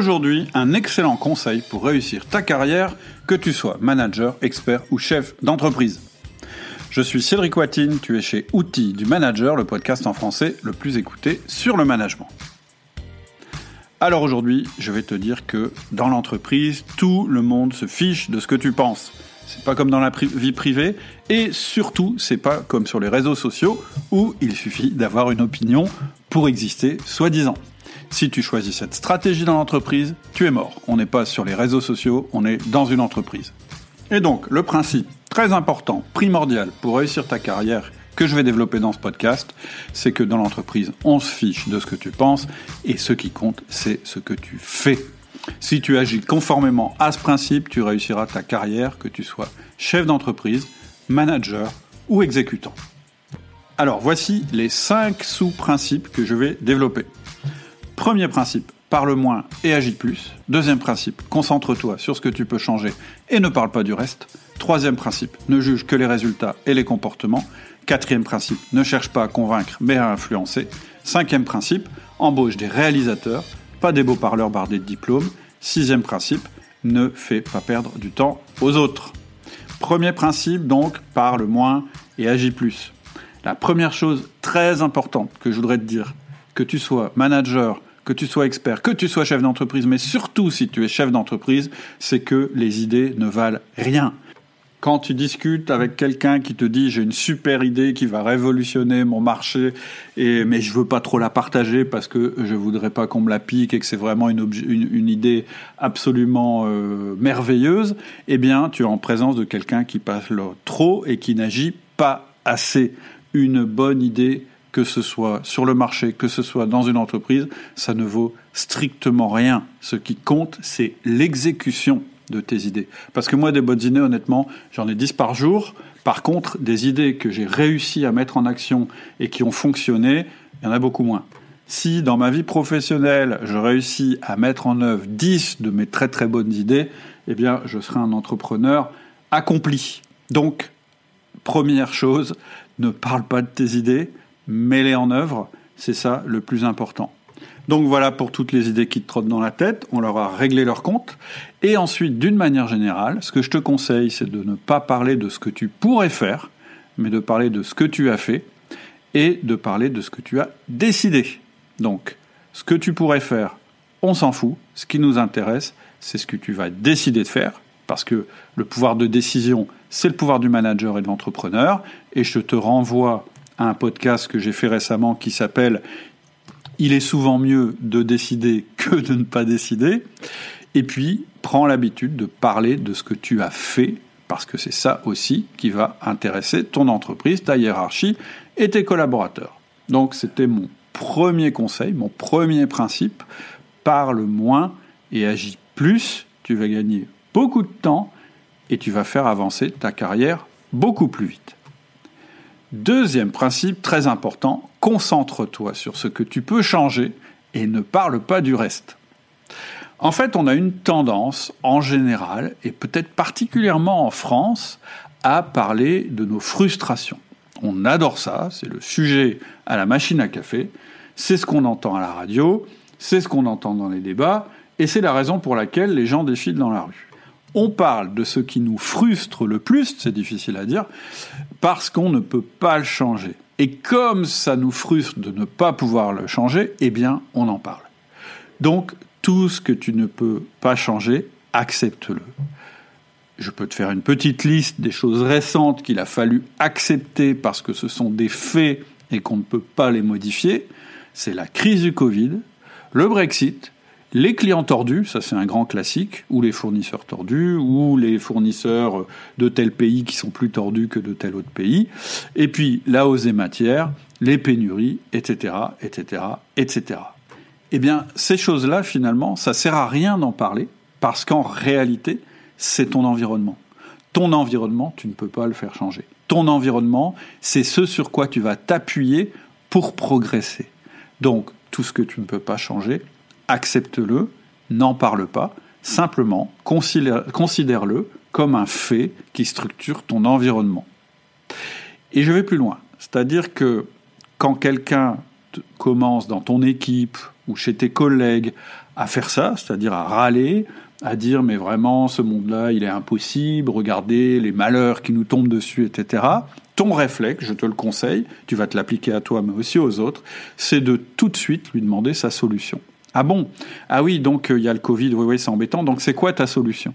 Aujourd'hui, un excellent conseil pour réussir ta carrière, que tu sois manager, expert ou chef d'entreprise. Je suis Cédric Watine, tu es chez Outils du Manager, le podcast en français le plus écouté sur le management. Alors aujourd'hui, je vais te dire que dans l'entreprise, tout le monde se fiche de ce que tu penses. C'est pas comme dans la vie privée et surtout, c'est pas comme sur les réseaux sociaux où il suffit d'avoir une opinion pour exister, soi-disant. Si tu choisis cette stratégie dans l'entreprise, tu es mort. On n'est pas sur les réseaux sociaux, on est dans une entreprise. Et donc, le principe très important, primordial pour réussir ta carrière que je vais développer dans ce podcast, c'est que dans l'entreprise, on se fiche de ce que tu penses et ce qui compte, c'est ce que tu fais. Si tu agis conformément à ce principe, tu réussiras ta carrière, que tu sois chef d'entreprise, manager ou exécutant. Alors voici les cinq sous-principes que je vais développer. Premier principe, parle moins et agis plus. Deuxième principe, concentre-toi sur ce que tu peux changer et ne parle pas du reste. Troisième principe, ne juge que les résultats et les comportements. Quatrième principe, ne cherche pas à convaincre mais à influencer. Cinquième principe, embauche des réalisateurs, pas des beaux parleurs bardés de diplômes. Sixième principe, ne fais pas perdre du temps aux autres. Premier principe donc, parle moins et agis plus. La première chose très importante que je voudrais te dire, que tu sois manager, que tu sois expert, que tu sois chef d'entreprise, mais surtout si tu es chef d'entreprise, c'est que les idées ne valent rien quand tu discutes avec quelqu'un qui te dit j'ai une super idée qui va révolutionner mon marché et mais je veux pas trop la partager parce que je voudrais pas qu'on me la pique et que c'est vraiment une, idée absolument euh, merveilleuse, eh bien tu es en présence de quelqu'un qui parle trop et qui n'agit pas assez. Une bonne idée que ce soit sur le marché, que ce soit dans une entreprise, ça ne vaut strictement rien. Ce qui compte, c'est l'exécution de tes idées. Parce que moi, des bonnes idées, honnêtement, j'en ai 10 par jour. Par contre, des idées que j'ai réussi à mettre en action et qui ont fonctionné, il y en a beaucoup moins. Si dans ma vie professionnelle, je réussis à mettre en œuvre 10 de mes très très bonnes idées, eh bien, je serai un entrepreneur accompli. Donc, première chose, ne parle pas de tes idées, mets-les en œuvre, c'est ça le plus important. Donc voilà pour toutes les idées qui te trottent dans la tête, on leur a réglé leur compte. Et ensuite, d'une manière générale, ce que je te conseille, c'est de ne pas parler de ce que tu pourrais faire, mais de parler de ce que tu as fait et de parler de ce que tu as décidé. Donc, ce que tu pourrais faire, on s'en fout. Ce qui nous intéresse, c'est ce que tu vas décider de faire, parce que le pouvoir de décision, c'est le pouvoir du manager et de l'entrepreneur. Et je te renvoie un podcast que j'ai fait récemment qui s'appelle il est souvent mieux de décider que de ne pas décider. Et puis, prends l'habitude de parler de ce que tu as fait, parce que c'est ça aussi qui va intéresser ton entreprise, ta hiérarchie et tes collaborateurs. Donc, c'était mon premier conseil, mon premier principe. Parle moins et agis plus. Tu vas gagner beaucoup de temps et tu vas faire avancer ta carrière beaucoup plus vite. Deuxième principe très important, concentre-toi sur ce que tu peux changer et ne parle pas du reste. En fait, on a une tendance en général, et peut-être particulièrement en France, à parler de nos frustrations. On adore ça, c'est le sujet à la machine à café, c'est ce qu'on entend à la radio, c'est ce qu'on entend dans les débats, et c'est la raison pour laquelle les gens défilent dans la rue on parle de ce qui nous frustre le plus, c'est difficile à dire, parce qu'on ne peut pas le changer. Et comme ça nous frustre de ne pas pouvoir le changer, eh bien, on en parle. Donc, tout ce que tu ne peux pas changer, accepte-le. Je peux te faire une petite liste des choses récentes qu'il a fallu accepter parce que ce sont des faits et qu'on ne peut pas les modifier. C'est la crise du Covid, le Brexit, les clients tordus, ça c'est un grand classique, ou les fournisseurs tordus, ou les fournisseurs de tel pays qui sont plus tordus que de tel autre pays, et puis la hausse des matières, les pénuries, etc., etc., etc. Eh bien, ces choses-là, finalement, ça sert à rien d'en parler, parce qu'en réalité, c'est ton environnement. Ton environnement, tu ne peux pas le faire changer. Ton environnement, c'est ce sur quoi tu vas t'appuyer pour progresser. Donc, tout ce que tu ne peux pas changer, accepte-le, n'en parle pas, simplement considère-le comme un fait qui structure ton environnement. Et je vais plus loin, c'est-à-dire que quand quelqu'un commence dans ton équipe ou chez tes collègues à faire ça, c'est-à-dire à râler, à dire mais vraiment ce monde-là il est impossible, regardez les malheurs qui nous tombent dessus, etc. Ton réflexe, je te le conseille, tu vas te l'appliquer à toi mais aussi aux autres, c'est de tout de suite lui demander sa solution. Ah bon? Ah oui, donc euh, il y a le Covid, oui, oui, c'est embêtant, donc c'est quoi ta solution?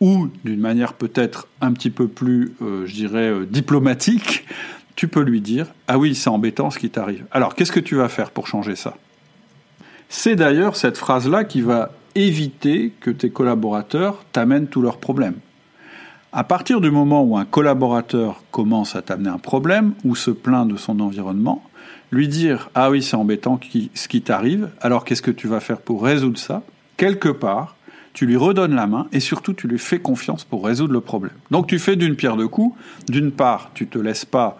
Ou, d'une manière peut-être un petit peu plus, euh, je dirais, euh, diplomatique, tu peux lui dire, ah oui, c'est embêtant ce qui t'arrive. Alors, qu'est-ce que tu vas faire pour changer ça? C'est d'ailleurs cette phrase-là qui va éviter que tes collaborateurs t'amènent tous leurs problèmes. À partir du moment où un collaborateur commence à t'amener un problème ou se plaint de son environnement, lui dire Ah oui, c'est embêtant ce qui t'arrive, alors qu'est-ce que tu vas faire pour résoudre ça? Quelque part, tu lui redonnes la main et surtout tu lui fais confiance pour résoudre le problème. Donc tu fais d'une pierre deux coups. D'une part, tu te laisses pas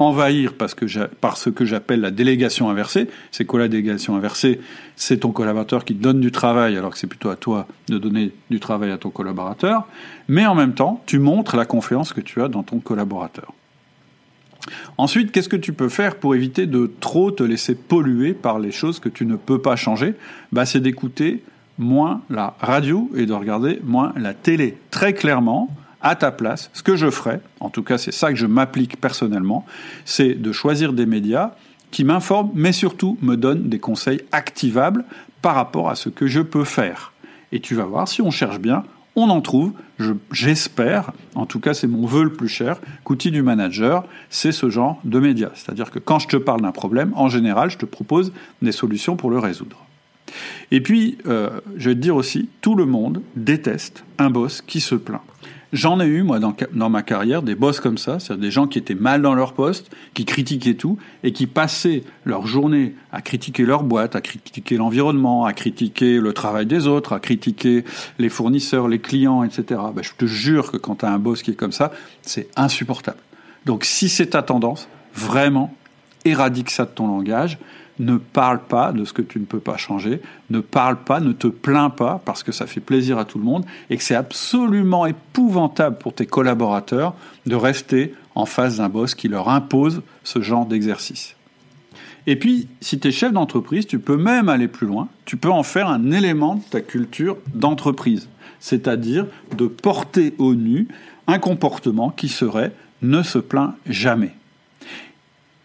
envahir par ce que j'appelle la délégation inversée. C'est quoi la délégation inversée? C'est ton collaborateur qui donne du travail alors que c'est plutôt à toi de donner du travail à ton collaborateur. Mais en même temps, tu montres la confiance que tu as dans ton collaborateur. Ensuite, qu'est-ce que tu peux faire pour éviter de trop te laisser polluer par les choses que tu ne peux pas changer? Bah, C'est d'écouter moins la radio et de regarder moins la télé. Très clairement, à ta place, ce que je ferais, en tout cas c'est ça que je m'applique personnellement, c'est de choisir des médias qui m'informent, mais surtout me donnent des conseils activables par rapport à ce que je peux faire. Et tu vas voir, si on cherche bien, on en trouve, j'espère, en tout cas c'est mon vœu le plus cher, qu'outil du manager, c'est ce genre de médias. C'est-à-dire que quand je te parle d'un problème, en général, je te propose des solutions pour le résoudre. Et puis, euh, je vais te dire aussi, tout le monde déteste un boss qui se plaint. J'en ai eu, moi, dans, dans, ma carrière, des boss comme ça, c'est-à-dire des gens qui étaient mal dans leur poste, qui critiquaient tout, et qui passaient leur journée à critiquer leur boîte, à critiquer l'environnement, à critiquer le travail des autres, à critiquer les fournisseurs, les clients, etc. Ben, je te jure que quand tu as un boss qui est comme ça, c'est insupportable. Donc si c'est ta tendance, vraiment, éradique ça de ton langage, ne parle pas de ce que tu ne peux pas changer, ne parle pas, ne te plains pas, parce que ça fait plaisir à tout le monde, et que c'est absolument épouvantable pour tes collaborateurs de rester en face d'un boss qui leur impose ce genre d'exercice. Et puis, si tu es chef d'entreprise, tu peux même aller plus loin, tu peux en faire un élément de ta culture d'entreprise, c'est-à-dire de porter au nu un comportement qui serait ne se plaint jamais.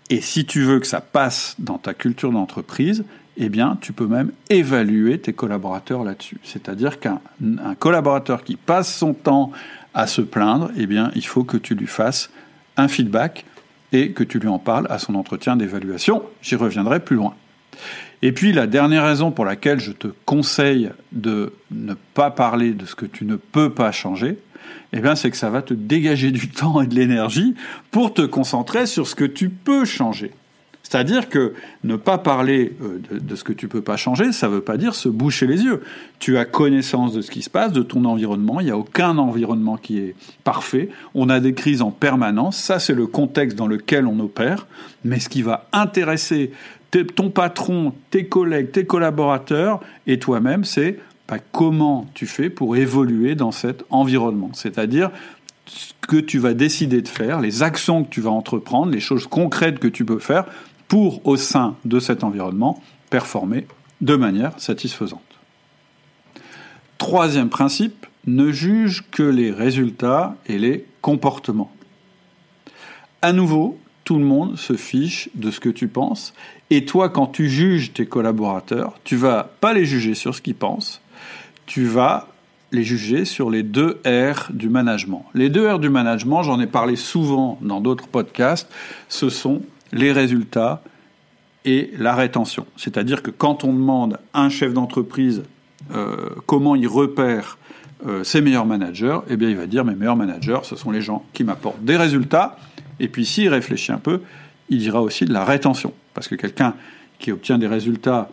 Et si tu veux que ça passe dans ta culture d'entreprise, eh bien, tu peux même évaluer tes collaborateurs là-dessus. C'est-à-dire qu'un collaborateur qui passe son temps à se plaindre, eh bien, il faut que tu lui fasses un feedback et que tu lui en parles à son entretien d'évaluation. J'y reviendrai plus loin. Et puis la dernière raison pour laquelle je te conseille de ne pas parler de ce que tu ne peux pas changer, eh bien, c'est que ça va te dégager du temps et de l'énergie pour te concentrer sur ce que tu peux changer. C'est-à-dire que ne pas parler euh, de, ce que tu peux pas changer, ça ne veut pas dire se boucher les yeux. Tu as connaissance de ce qui se passe, de ton environnement. Il n'y a aucun environnement qui est parfait. On a des crises en permanence. Ça, c'est le contexte dans lequel on opère. Mais ce qui va intéresser ton patron, tes collègues, tes collaborateurs et toi-même, c'est comment tu fais pour évoluer dans cet environnement. C'est-à-dire ce que tu vas décider de faire, les actions que tu vas entreprendre, les choses concrètes que tu peux faire pour, au sein de cet environnement, performer de manière satisfaisante. Troisième principe, ne juge que les résultats et les comportements. À nouveau, tout le monde se fiche de ce que tu penses. Et toi, quand tu juges tes collaborateurs, tu vas pas les juger sur ce qu'ils pensent, tu vas les juger sur les deux R du management. Les deux R du management, j'en ai parlé souvent dans d'autres podcasts, ce sont les résultats et la rétention. C'est-à-dire que quand on demande à un chef d'entreprise euh, comment il repère euh, ses meilleurs managers, eh bien il va dire mes meilleurs managers, ce sont les gens qui m'apportent des résultats. Et puis s'il réfléchit un peu, il dira aussi de la rétention. Parce que quelqu'un qui obtient des résultats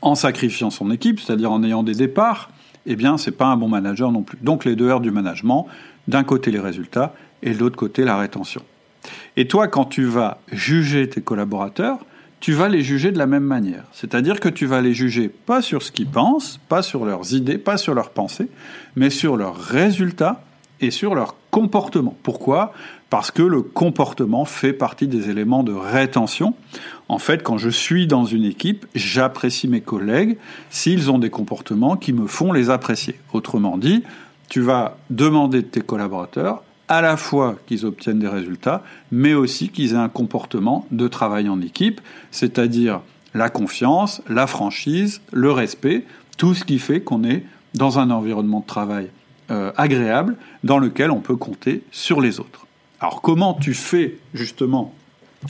en sacrifiant son équipe, c'est-à-dire en ayant des départs, eh bien, c'est pas un bon manager non plus. Donc, les deux heures du management, d'un côté les résultats et de l'autre côté la rétention. Et toi, quand tu vas juger tes collaborateurs, tu vas les juger de la même manière. C'est-à-dire que tu vas les juger pas sur ce qu'ils pensent, pas sur leurs idées, pas sur leurs pensées, mais sur leurs résultats et sur leurs comportement. Pourquoi? Parce que le comportement fait partie des éléments de rétention. En fait, quand je suis dans une équipe, j'apprécie mes collègues s'ils ont des comportements qui me font les apprécier. Autrement dit, tu vas demander de tes collaborateurs à la fois qu'ils obtiennent des résultats, mais aussi qu'ils aient un comportement de travail en équipe, c'est-à-dire la confiance, la franchise, le respect, tout ce qui fait qu'on est dans un environnement de travail euh, agréable dans lequel on peut compter sur les autres. Alors comment tu fais justement,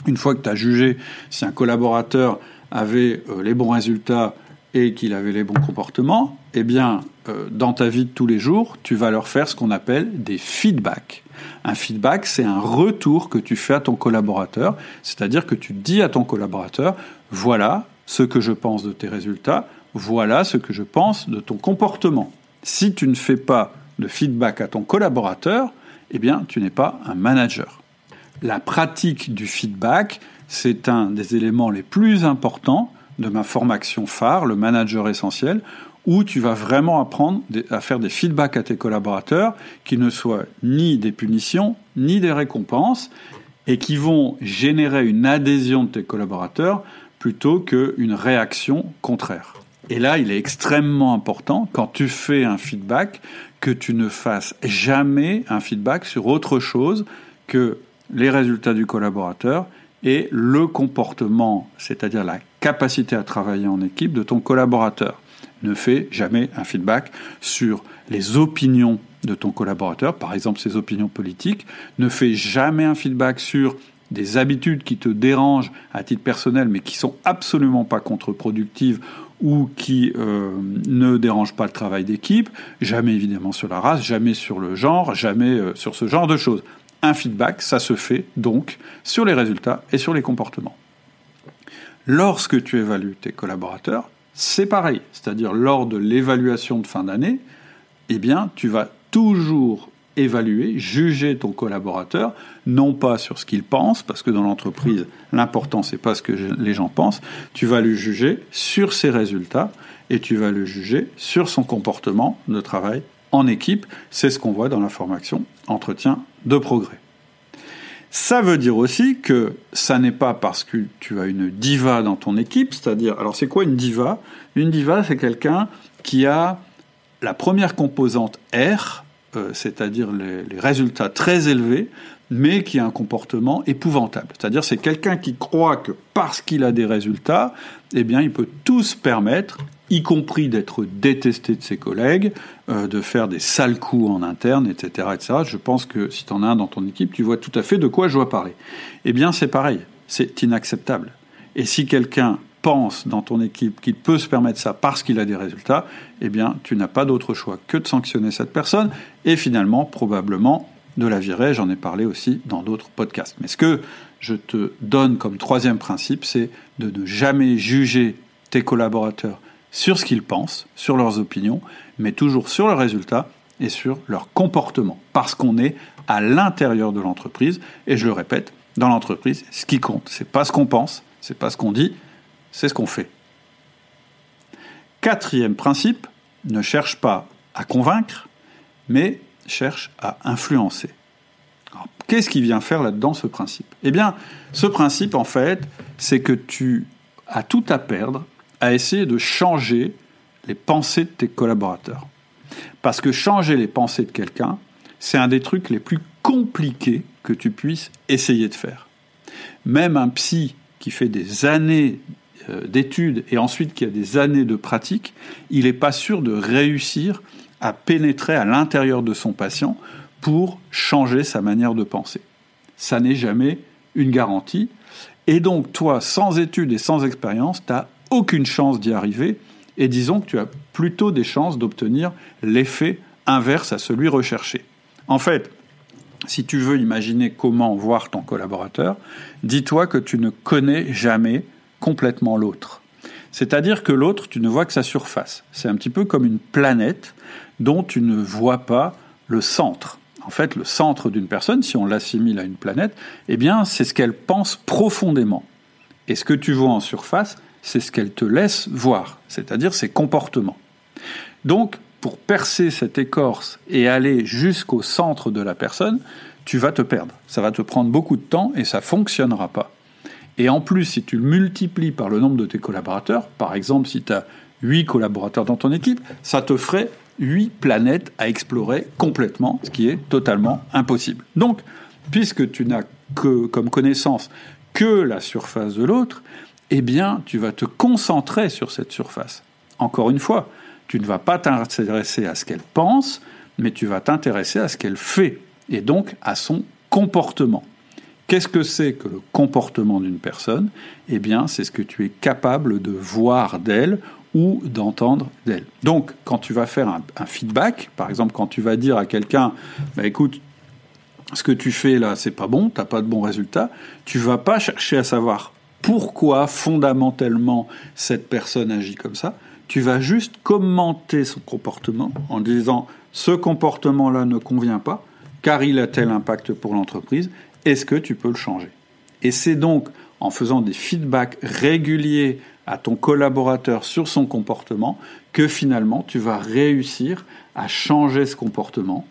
une fois que tu as jugé si un collaborateur avait euh, les bons résultats et qu'il avait les bons comportements, eh bien, euh, dans ta vie de tous les jours, tu vas leur faire ce qu'on appelle des feedbacks. Un feedback, c'est un retour que tu fais à ton collaborateur, c'est-à-dire que tu dis à ton collaborateur, voilà ce que je pense de tes résultats, voilà ce que je pense de ton comportement. Si tu ne fais pas de feedback à ton collaborateur, eh bien, tu n'es pas un manager. La pratique du feedback, c'est un des éléments les plus importants de ma formation phare, le manager essentiel, où tu vas vraiment apprendre à faire des feedbacks à tes collaborateurs qui ne soient ni des punitions, ni des récompenses, et qui vont générer une adhésion de tes collaborateurs plutôt qu'une réaction contraire. Et là, il est extrêmement important, quand tu fais un feedback, que tu ne fasses jamais un feedback sur autre chose que les résultats du collaborateur et le comportement, c'est-à-dire la capacité à travailler en équipe de ton collaborateur. Ne fais jamais un feedback sur les opinions de ton collaborateur, par exemple ses opinions politiques, ne fais jamais un feedback sur des habitudes qui te dérangent à titre personnel mais qui sont absolument pas contre-productives ou qui euh, ne dérangent pas le travail d'équipe, jamais évidemment sur la race, jamais sur le genre, jamais euh, sur ce genre de choses. Un feedback, ça se fait donc sur les résultats et sur les comportements. Lorsque tu évalues tes collaborateurs, c'est pareil. C'est-à-dire, lors de l'évaluation de fin d'année, eh bien, tu vas toujours évaluer, juger ton collaborateur, non pas sur ce qu'il pense, parce que dans l'entreprise, l'important, c'est pas ce que les gens pensent, tu vas le juger sur ses résultats et tu vas le juger sur son comportement de travail en équipe. C'est ce qu'on voit dans la formation entretien de progrès. Ça veut dire aussi que ça n'est pas parce que tu as une diva dans ton équipe, c'est-à-dire, alors c'est quoi une diva? Une diva, c'est quelqu'un qui a la première composante R, c'est-à-dire les, les, résultats très élevés, mais qui a un comportement épouvantable. C'est-à-dire c'est quelqu'un qui croit que parce qu'il a des résultats, eh bien il peut tout se permettre y compris d'être détesté de ses collègues, euh, de faire des sales coups en interne, etc., etc. Je pense que si tu en as un dans ton équipe, tu vois tout à fait de quoi je dois parler. Eh bien, c'est pareil, c'est inacceptable. Et si quelqu'un pense dans ton équipe qu'il peut se permettre ça parce qu'il a des résultats, eh bien, tu n'as pas d'autre choix que de sanctionner cette personne et finalement, probablement, de la virer. J'en ai parlé aussi dans d'autres podcasts. Mais ce que je te donne comme troisième principe, c'est de ne jamais juger tes collaborateurs sur ce qu'ils pensent, sur leurs opinions, mais toujours sur le résultat et sur leur comportement. Parce qu'on est à l'intérieur de l'entreprise, et je le répète, dans l'entreprise, ce qui compte, c'est pas ce qu'on pense, c'est pas ce qu'on dit, c'est ce qu'on fait. Quatrième principe, ne cherche pas à convaincre, mais cherche à influencer. Qu'est-ce qui vient faire là-dedans ce principe? Eh bien, ce principe, en fait, c'est que tu as tout à perdre à essayer de changer les pensées de tes collaborateurs. Parce que changer les pensées de quelqu'un, c'est un des trucs les plus compliqués que tu puisses essayer de faire. Même un psy qui fait des années d'études et ensuite qui a des années de pratique, il n'est pas sûr de réussir à pénétrer à l'intérieur de son patient pour changer sa manière de penser. Ça n'est jamais une garantie. Et donc, toi, sans études et sans expérience, tu as aucune chance d'y arriver, et disons que tu as plutôt des chances d'obtenir l'effet inverse à celui recherché. En fait, si tu veux imaginer comment voir ton collaborateur, dis-toi que tu ne connais jamais complètement l'autre. C'est-à-dire que l'autre, tu ne vois que sa surface. C'est un petit peu comme une planète dont tu ne vois pas le centre. En fait, le centre d'une personne, si on l'assimile à une planète, eh bien, c'est ce qu'elle pense profondément. Et ce que tu vois en surface, c'est ce qu'elle te laisse voir, c'est-à-dire ses comportements. Donc, pour percer cette écorce et aller jusqu'au centre de la personne, tu vas te perdre. Ça va te prendre beaucoup de temps et ça fonctionnera pas. Et en plus, si tu le multiplies par le nombre de tes collaborateurs, par exemple, si tu as 8 collaborateurs dans ton équipe, ça te ferait 8 planètes à explorer complètement, ce qui est totalement impossible. Donc, puisque tu n'as comme connaissance que la surface de l'autre, eh bien, tu vas te concentrer sur cette surface. Encore une fois, tu ne vas pas t'intéresser à ce qu'elle pense, mais tu vas t'intéresser à ce qu'elle fait, et donc à son comportement. Qu'est-ce que c'est que le comportement d'une personne? Eh bien, c'est ce que tu es capable de voir d'elle ou d'entendre d'elle. Donc, quand tu vas faire un, feedback, par exemple, quand tu vas dire à quelqu'un, bah, écoute, ce que tu fais là, c'est pas bon, t'as pas de bons résultats, tu vas pas chercher à savoir pourquoi fondamentalement cette personne agit comme ça. Tu vas juste commenter son comportement en disant ce comportement-là ne convient pas, car il a tel impact pour l'entreprise, est-ce que tu peux le changer? Et c'est donc en faisant des feedbacks réguliers à ton collaborateur sur son comportement que finalement tu vas réussir à changer ce comportement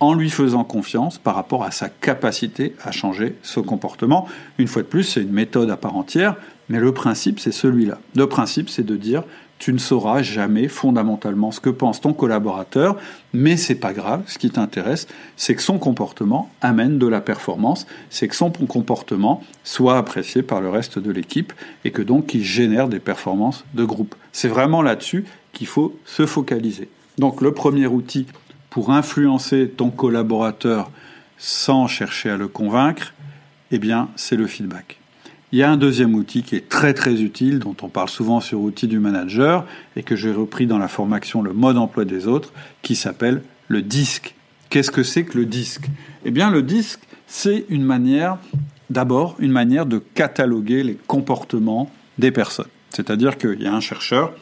en lui faisant confiance par rapport à sa capacité à changer ce comportement. Une fois de plus, c'est une méthode à part entière, mais le principe, c'est celui-là. Le principe, c'est de dire, tu ne sauras jamais fondamentalement ce que pense ton collaborateur, mais c'est pas grave. Ce qui t'intéresse, c'est que son comportement amène de la performance, c'est que son comportement soit apprécié par le reste de l'équipe et que donc il génère des performances de groupe. C'est vraiment là-dessus qu'il faut se focaliser. Donc le premier outil pour influencer ton collaborateur sans chercher à le convaincre, eh bien, c'est le feedback. Il y a un deuxième outil qui est très très utile, dont on parle souvent sur outils du manager, et que j'ai repris dans la formation Le mode emploi des autres, qui s'appelle le disque. Qu'est-ce que c'est que le disque? Eh bien, le disque, c'est une manière, d'abord, une manière de cataloguer les comportements des personnes. C'est-à-dire qu'il y a un chercheur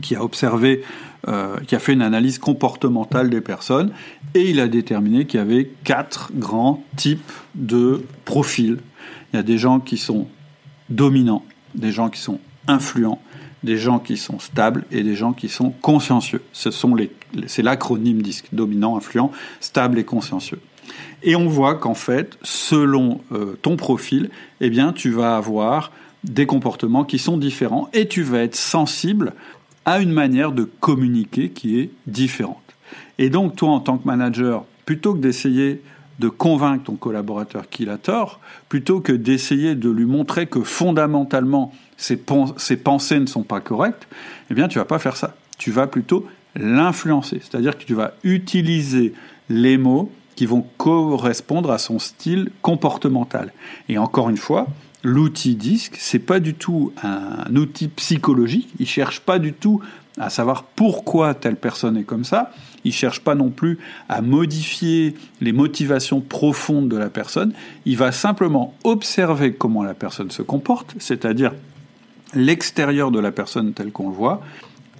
qui a observé, euh, qui a fait une analyse comportementale des personnes, et il a déterminé qu'il y avait quatre grands types de profils. Il y a des gens qui sont dominants, des gens qui sont influents, des gens qui sont stables et des gens qui sont consciencieux. C'est l'acronyme DISC, dominant, influent, stable et consciencieux. Et on voit qu'en fait, selon euh, ton profil, eh tu vas avoir des comportements qui sont différents et tu vas être sensible a une manière de communiquer qui est différente. Et donc, toi, en tant que manager, plutôt que d'essayer de convaincre ton collaborateur qu'il a tort, plutôt que d'essayer de lui montrer que fondamentalement ses, pensées ne sont pas correctes, eh bien, tu vas pas faire ça. Tu vas plutôt l'influencer. C'est-à-dire que tu vas utiliser les mots qui vont correspondre à son style comportemental. Et encore une fois, l'outil disque, c'est pas du tout un outil psychologique. Il cherche pas du tout à savoir pourquoi telle personne est comme ça. Il cherche pas non plus à modifier les motivations profondes de la personne. Il va simplement observer comment la personne se comporte, c'est-à-dire l'extérieur de la personne tel qu'on le voit.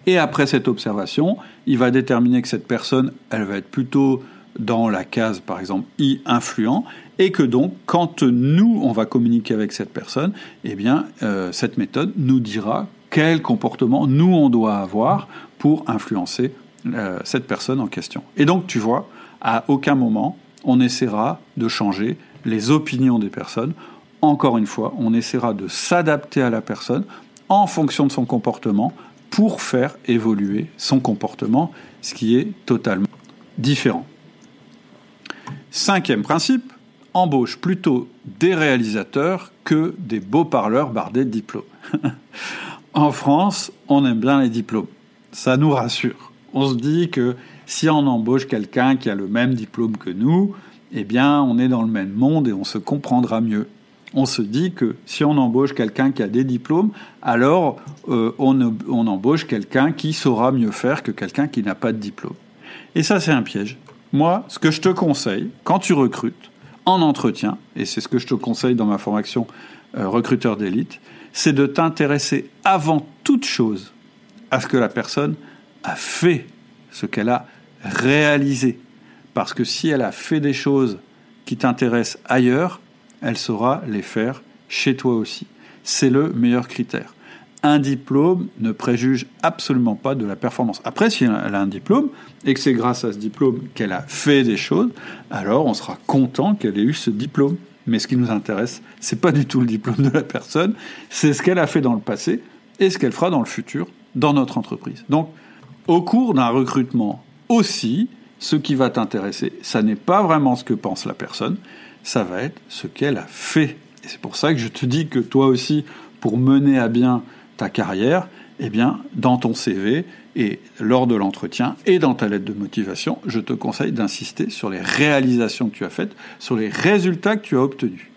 Et après cette observation, il va déterminer que cette personne, elle va être plutôt dans la case, par exemple, I influent, et que donc, quand nous, on va communiquer avec cette personne, eh bien, euh, cette méthode nous dira quel comportement nous, on doit avoir pour influencer euh, cette personne en question. Et donc, tu vois, à aucun moment, on essaiera de changer les opinions des personnes. Encore une fois, on essaiera de s'adapter à la personne en fonction de son comportement pour faire évoluer son comportement, ce qui est totalement différent. Cinquième principe, embauche plutôt des réalisateurs que des beaux parleurs bardés de diplômes. en France, on aime bien les diplômes. Ça nous rassure. On se dit que si on embauche quelqu'un qui a le même diplôme que nous, eh bien, on est dans le même monde et on se comprendra mieux. On se dit que si on embauche quelqu'un qui a des diplômes, alors euh, on, embauche quelqu'un qui saura mieux faire que quelqu'un qui n'a pas de diplôme. Et ça, c'est un piège. Moi, ce que je te conseille, quand tu recrutes, en entretien, et c'est ce que je te conseille dans ma formation euh, recruteur d'élite, c'est de t'intéresser avant toute chose à ce que la personne a fait, ce qu'elle a réalisé. Parce que si elle a fait des choses qui t'intéressent ailleurs, elle saura les faire chez toi aussi. C'est le meilleur critère. un diplôme ne préjuge absolument pas de la performance. Après, si elle a un diplôme et que c'est grâce à ce diplôme qu'elle a fait des choses, alors on sera content qu'elle ait eu ce diplôme. Mais ce qui nous intéresse, c'est pas du tout le diplôme de la personne, c'est ce qu'elle a fait dans le passé et ce qu'elle fera dans le futur dans notre entreprise. Donc, au cours d'un recrutement aussi, ce qui va t'intéresser, ça n'est pas vraiment ce que pense la personne, ça va être ce qu'elle a fait. Et c'est pour ça que je te dis que toi aussi, pour mener à bien ta carrière, eh bien, dans ton CV et lors de l'entretien et dans ta lettre de motivation, je te conseille d'insister sur les réalisations que tu as faites, sur les résultats que tu as obtenus.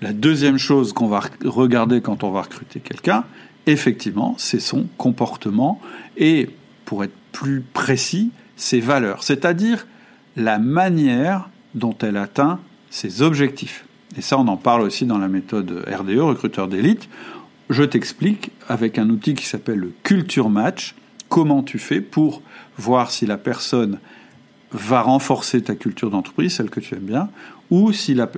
La deuxième chose qu'on va regarder quand on va recruter quelqu'un, effectivement, c'est son comportement et, pour être plus précis, ses valeurs, c'est-à-dire la manière dont elle atteint ses objectifs. Et ça, on en parle aussi dans la méthode RDE, recruteur d'élite. Je t'explique avec un outil qui s'appelle le Culture Match comment tu fais pour voir si la personne va renforcer ta culture d'entreprise, celle que tu aimes bien, ou si, la,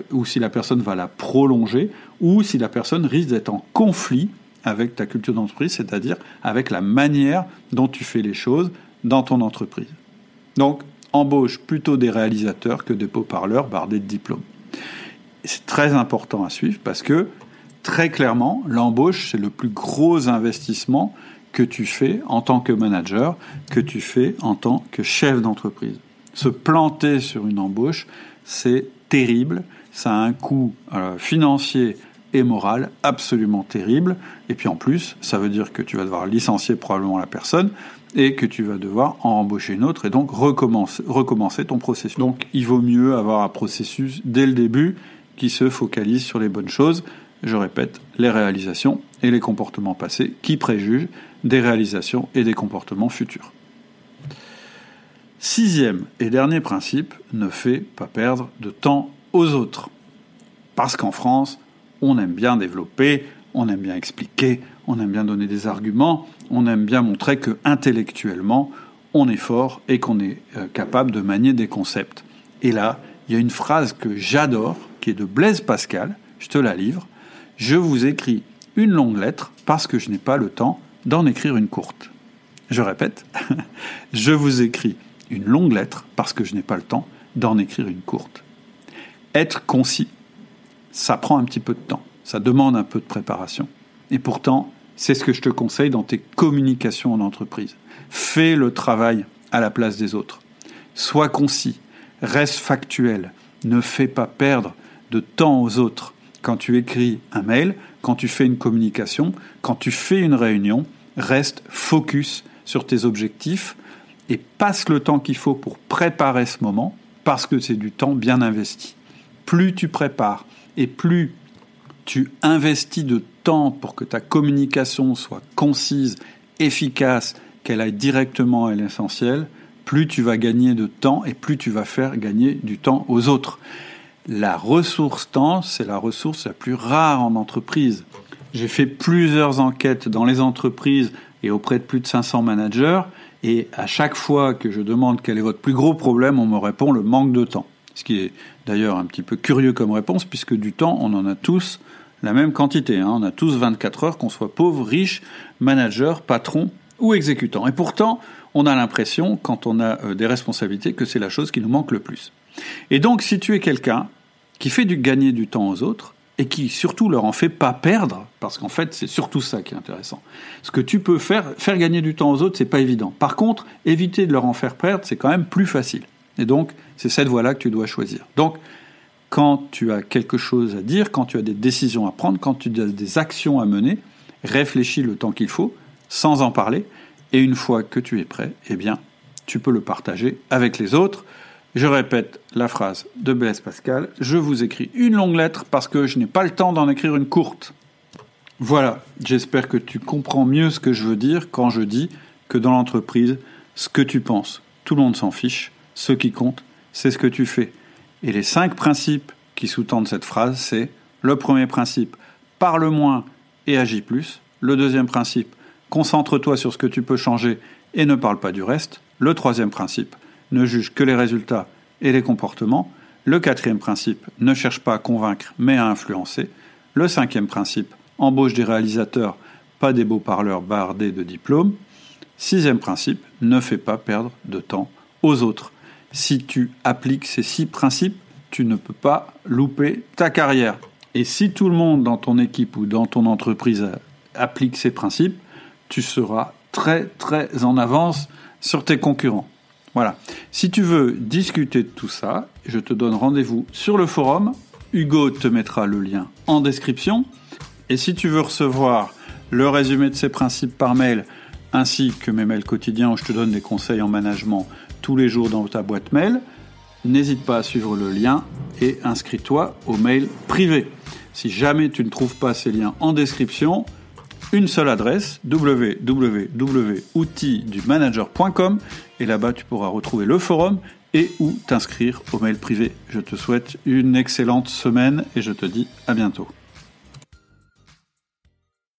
personne va la prolonger, ou si la personne risque d'être en conflit avec ta culture d'entreprise, c'est-à-dire avec la manière dont tu fais les choses dans ton entreprise. Donc, embauche plutôt des réalisateurs que des beaux-parleurs bardés de diplômes. C'est très important à suivre parce que, très clairement, l'embauche, c'est le plus gros investissement que tu fais en tant que manager, que tu fais en tant que chef d'entreprise. Se planter sur une embauche, c'est terrible, ça a un coût euh, financier et moral absolument terrible. Et puis en plus, ça veut dire que tu vas devoir licencier probablement la personne et que tu vas devoir en embaucher une autre et donc recommencer, recommencer ton processus. Donc il vaut mieux avoir un processus dès le début qui se focalise sur les bonnes choses. Je répète, les réalisations et les comportements passés qui préjugent des réalisations et des comportements futurs. Sixième et dernier principe, ne fais pas perdre de temps aux autres. Parce qu'en France, on aime bien développer, on aime bien expliquer, on aime bien donner des arguments, on aime bien montrer que intellectuellement, on est fort et qu'on est euh, capable de manier des concepts. Et là, il y a une phrase que j'adore, qui est de Blaise Pascal, je te la livre. Je vous écris une longue lettre parce que je n'ai pas le temps d'en écrire une courte. Je répète, je vous écris une longue lettre parce que je n'ai pas le temps d'en écrire une courte. Être concis, ça prend un petit peu de temps, ça demande un peu de préparation. Et pourtant, c'est ce que je te conseille dans tes communications en entreprise. Fais le travail à la place des autres. Sois concis, reste factuel, ne fais pas perdre de temps aux autres quand tu écris un mail, quand tu fais une communication, quand tu fais une réunion, reste focus sur tes objectifs et passe le temps qu'il faut pour préparer ce moment parce que c'est du temps bien investi. Plus tu prépares, et plus tu investis de temps pour que ta communication soit concise, efficace, qu'elle aille directement à l'essentiel, plus tu vas gagner de temps et plus tu vas faire gagner du temps aux autres. La ressource temps, c'est la ressource la plus rare en entreprise. J'ai fait plusieurs enquêtes dans les entreprises et auprès de plus de 500 managers, et à chaque fois que je demande quel est votre plus gros problème, on me répond le manque de temps. Ce qui est d'ailleurs un petit peu curieux comme réponse, puisque du temps, on en a tous la même quantité. Hein. On a tous 24 heures, qu'on soit pauvre, riche, manager, patron ou exécutant. Et pourtant, on a l'impression, quand on a euh, des responsabilités, que c'est la chose qui nous manque le plus. Et donc, si tu es quelqu'un qui fait du gagner du temps aux autres, et qui surtout leur en fait pas perdre, parce qu'en fait c'est surtout ça qui est intéressant. Ce que tu peux faire, faire gagner du temps aux autres, c'est pas évident. Par contre, éviter de leur en faire perdre, c'est quand même plus facile. Et donc, c'est cette voie-là que tu dois choisir. Donc, quand tu as quelque chose à dire, quand tu as des décisions à prendre, quand tu as des actions à mener, réfléchis le temps qu'il faut, sans en parler, et une fois que tu es prêt, eh bien, tu peux le partager avec les autres. Je répète la phrase de Blaise Pascal, je vous écris une longue lettre parce que je n'ai pas le temps d'en écrire une courte. Voilà, j'espère que tu comprends mieux ce que je veux dire quand je dis que dans l'entreprise, ce que tu penses, tout le monde s'en fiche, ce qui compte, c'est ce que tu fais. Et les cinq principes qui sous-tendent cette phrase, c'est le premier principe, parle moins et agis plus. Le deuxième principe, concentre-toi sur ce que tu peux changer et ne parle pas du reste. Le troisième principe, ne juge que les résultats et les comportements. Le quatrième principe, ne cherche pas à convaincre mais à influencer. Le cinquième principe, embauche des réalisateurs, pas des beaux parleurs bardés de diplômes. Sixième principe, ne fais pas perdre de temps aux autres. Si tu appliques ces six principes, tu ne peux pas louper ta carrière. Et si tout le monde dans ton équipe ou dans ton entreprise applique ces principes, tu seras très très en avance sur tes concurrents. Voilà. Si tu veux discuter de tout ça, je te donne rendez-vous sur le forum. Hugo te mettra le lien en description. Et si tu veux recevoir le résumé de ces principes par mail, ainsi que mes mails quotidiens où je te donne des conseils en management tous les jours dans ta boîte mail, n'hésite pas à suivre le lien et inscris-toi au mail privé. Si jamais tu ne trouves pas ces liens en description, une seule adresse www.outildumanager.com et là-bas tu pourras retrouver le forum et ou t'inscrire au mail privé. Je te souhaite une excellente semaine et je te dis à bientôt.